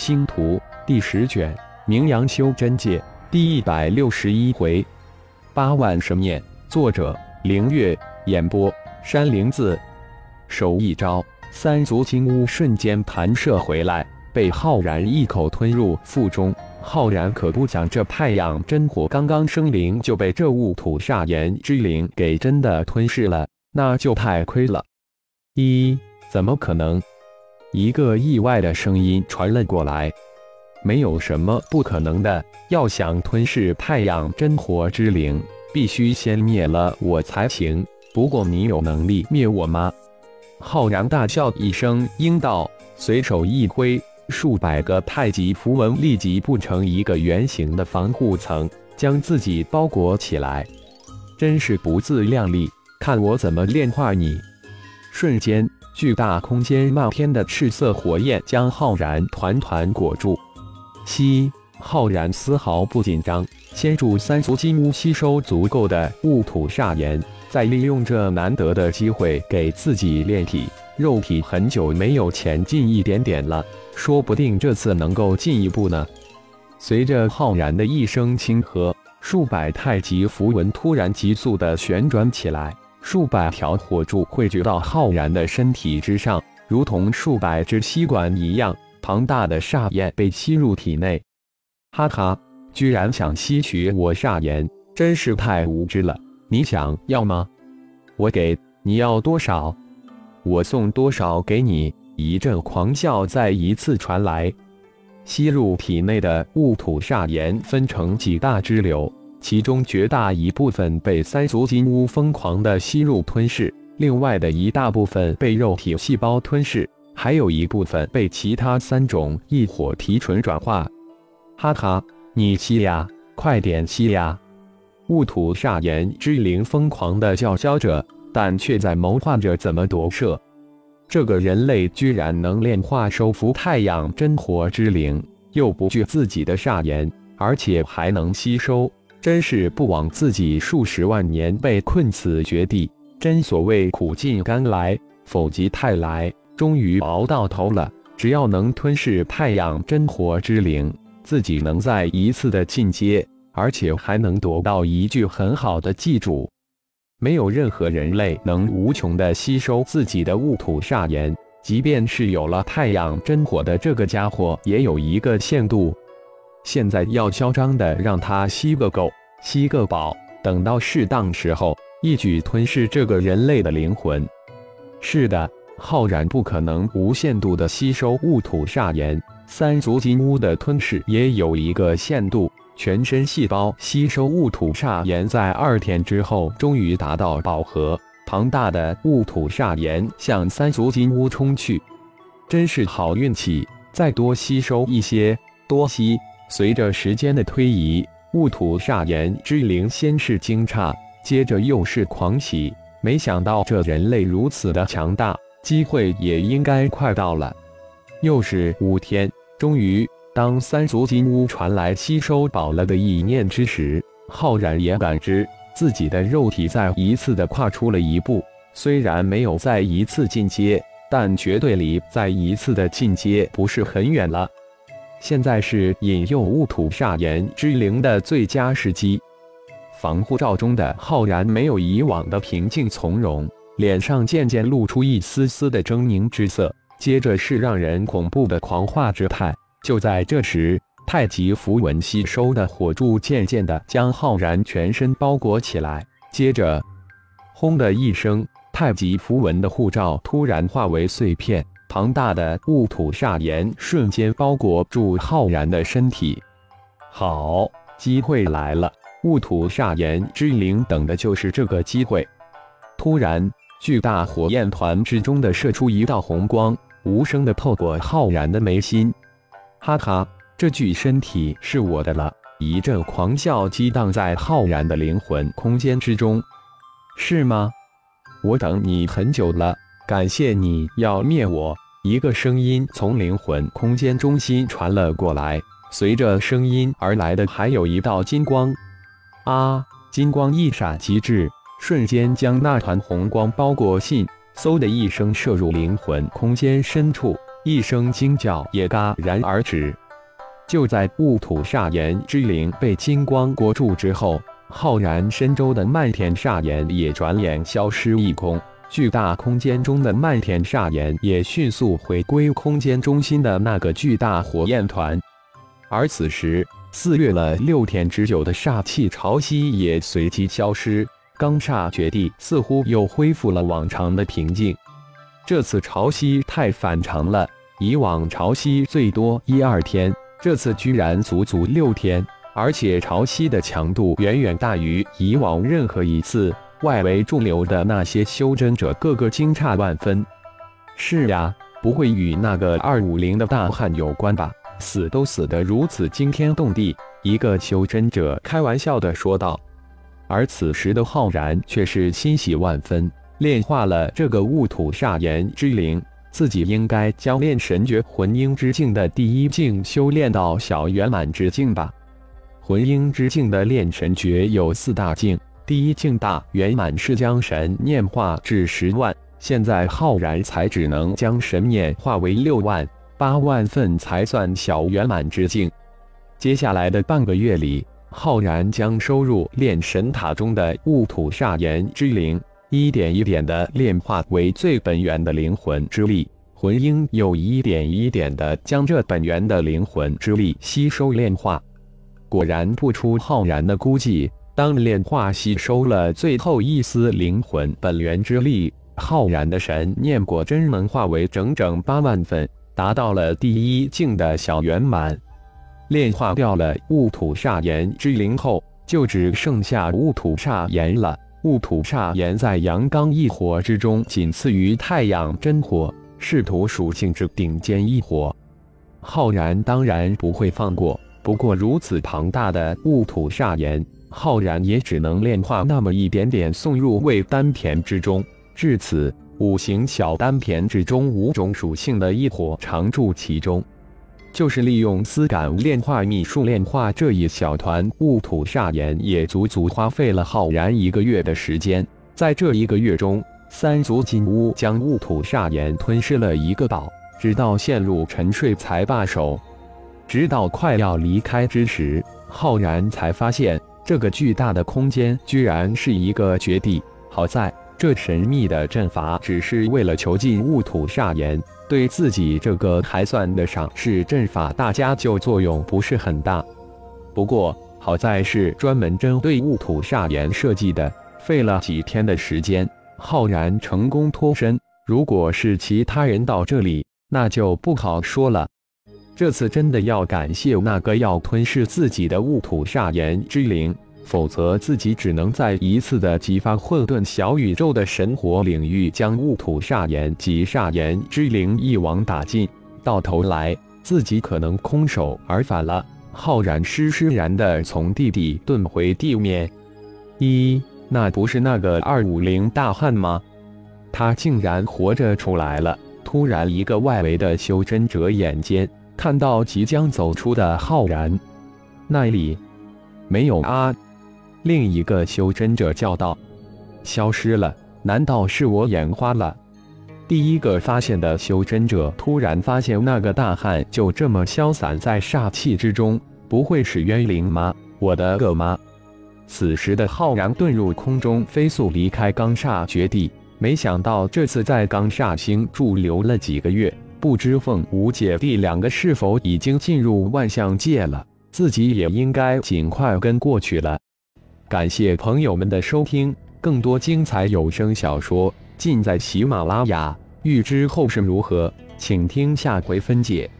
星图第十卷，名扬修真界第一百六十一回，八万神念。作者：凌月。演播：山灵子。手一招，三足金乌瞬间弹射回来，被浩然一口吞入腹中。浩然可不想这太阳真火刚刚生灵就被这雾土煞炎之灵给真的吞噬了，那就太亏了。一，怎么可能？一个意外的声音传了过来。没有什么不可能的，要想吞噬太阳真火之灵，必须先灭了我才行。不过你有能力灭我吗？浩然大笑一声，应道，随手一挥，数百个太极符文立即布成一个圆形的防护层，将自己包裹起来。真是不自量力，看我怎么炼化你！瞬间，巨大空间漫天的赤色火焰将浩然团团裹住。吸，浩然丝毫不紧张，先助三足金乌吸收足够的雾土煞炎。再利用这难得的机会给自己炼体，肉体很久没有前进一点点了，说不定这次能够进一步呢。随着浩然的一声轻喝，数百太极符文突然急速的旋转起来，数百条火柱汇聚到浩然的身体之上，如同数百只吸管一样，庞大的煞焰被吸入体内。哈哈，居然想吸取我煞炎，真是太无知了。你想要吗？我给你要多少，我送多少给你。一阵狂笑再一次传来，吸入体内的雾土煞炎分成几大支流，其中绝大一部分被三足金乌疯狂的吸入吞噬，另外的一大部分被肉体细胞吞噬，还有一部分被其他三种异火提纯转化。哈哈，你吸呀，快点吸呀！雾土煞炎之灵疯狂的叫嚣着，但却在谋划着怎么夺舍。这个人类居然能炼化收服太阳真火之灵，又不惧自己的煞炎，而且还能吸收，真是不枉自己数十万年被困此绝地。真所谓苦尽甘来，否极泰来，终于熬到头了。只要能吞噬太阳真火之灵，自己能再一次的进阶。而且还能得到一句很好的记住：没有任何人类能无穷的吸收自己的雾土煞炎，即便是有了太阳真火的这个家伙，也有一个限度。现在要嚣张的让他吸个够，吸个饱，等到适当时候，一举吞噬这个人类的灵魂。是的，浩然不可能无限度的吸收雾土煞炎，三足金乌的吞噬也有一个限度。全身细胞吸收雾土煞炎，在二天之后终于达到饱和。庞大的雾土煞炎向三足金乌冲去，真是好运气！再多吸收一些，多吸。随着时间的推移，雾土煞炎之灵先是惊诧，接着又是狂喜。没想到这人类如此的强大，机会也应该快到了。又是五天，终于。当三足金乌传来吸收饱了的意念之时，浩然也感知自己的肉体再一次的跨出了一步。虽然没有再一次进阶，但绝对离再一次的进阶不是很远了。现在是引诱雾土煞炎之灵的最佳时机。防护罩中的浩然没有以往的平静从容，脸上渐渐露出一丝丝的狰狞之色，接着是让人恐怖的狂化之态。就在这时，太极符文吸收的火柱渐渐地将浩然全身包裹起来。接着，轰的一声，太极符文的护罩突然化为碎片，庞大的雾土煞炎瞬间包裹住浩然的身体。好，机会来了！雾土煞炎之灵等的就是这个机会。突然，巨大火焰团之中的射出一道红光，无声的透过浩然的眉心。哈哈，这具身体是我的了！一阵狂笑激荡在浩然的灵魂空间之中，是吗？我等你很久了，感谢你要灭我！一个声音从灵魂空间中心传了过来，随着声音而来的还有一道金光。啊！金光一闪即至，瞬间将那团红光包裹信，嗖的一声射入灵魂空间深处。一声惊叫也戛然而止。就在雾土煞炎之灵被金光裹住之后，浩然深周的漫天煞炎也转眼消失一空。巨大空间中的漫天煞炎也迅速回归空间中心的那个巨大火焰团。而此时，肆虐了六天之久的煞气潮汐也随即消失，罡煞绝地似乎又恢复了往常的平静。这次潮汐太反常了，以往潮汐最多一二天，这次居然足足六天，而且潮汐的强度远远大于以往任何一次。外围驻留的那些修真者个个惊诧万分。是呀，不会与那个二五零的大汉有关吧？死都死得如此惊天动地。一个修真者开玩笑的说道。而此时的浩然却是欣喜万分，炼化了这个戊土煞炎之灵，自己应该将炼神诀魂婴之境的第一境修炼到小圆满之境吧。魂婴之境的炼神诀有四大境。第一境大圆满是将神念化至十万，现在浩然才只能将神念化为六万八万份才算小圆满之境。接下来的半个月里，浩然将收入炼神塔中的戊土煞炎之灵，一点一点的炼化为最本源的灵魂之力。魂婴又一点一点的将这本源的灵魂之力吸收炼化。果然不出浩然的估计。当炼化吸收了最后一丝灵魂本源之力，浩然的神念果真能化为整整八万份，达到了第一境的小圆满。炼化掉了戊土煞炎之灵后，就只剩下戊土煞炎了。戊土煞炎在阳刚一火之中，仅次于太阳真火，是土属性之顶尖一火。浩然当然不会放过，不过如此庞大的戊土煞炎。浩然也只能炼化那么一点点，送入胃丹田之中。至此，五行小丹田之中五种属性的一火常驻其中，就是利用丝感炼化秘术炼化这一小团雾土煞炎，也足足花费了浩然一个月的时间。在这一个月中，三足金乌将雾土煞炎吞噬了一个饱，直到陷入沉睡才罢手。直到快要离开之时，浩然才发现。这个巨大的空间居然是一个绝地，好在这神秘的阵法只是为了囚禁雾土煞炎，对自己这个还算得上是阵法大家就作用不是很大。不过好在是专门针对雾土煞炎设计的，费了几天的时间，浩然成功脱身。如果是其他人到这里，那就不好说了。这次真的要感谢那个要吞噬自己的雾土煞炎之灵，否则自己只能再一次的激发混沌小宇宙的神火领域，将雾土煞炎及煞炎之灵一网打尽。到头来，自己可能空手而返了。浩然施施然的从地底遁回地面。一，那不是那个二五零大汉吗？他竟然活着出来了！突然，一个外围的修真者眼尖。看到即将走出的浩然，那里没有啊！另一个修真者叫道：“消失了，难道是我眼花了？”第一个发现的修真者突然发现那个大汉就这么消散在煞气之中，不会是冤灵吗？我的个妈！此时的浩然遁入空中，飞速离开罡煞绝地。没想到这次在罡煞星驻留了几个月。不知凤舞姐弟两个是否已经进入万象界了？自己也应该尽快跟过去了。感谢朋友们的收听，更多精彩有声小说尽在喜马拉雅。欲知后事如何，请听下回分解。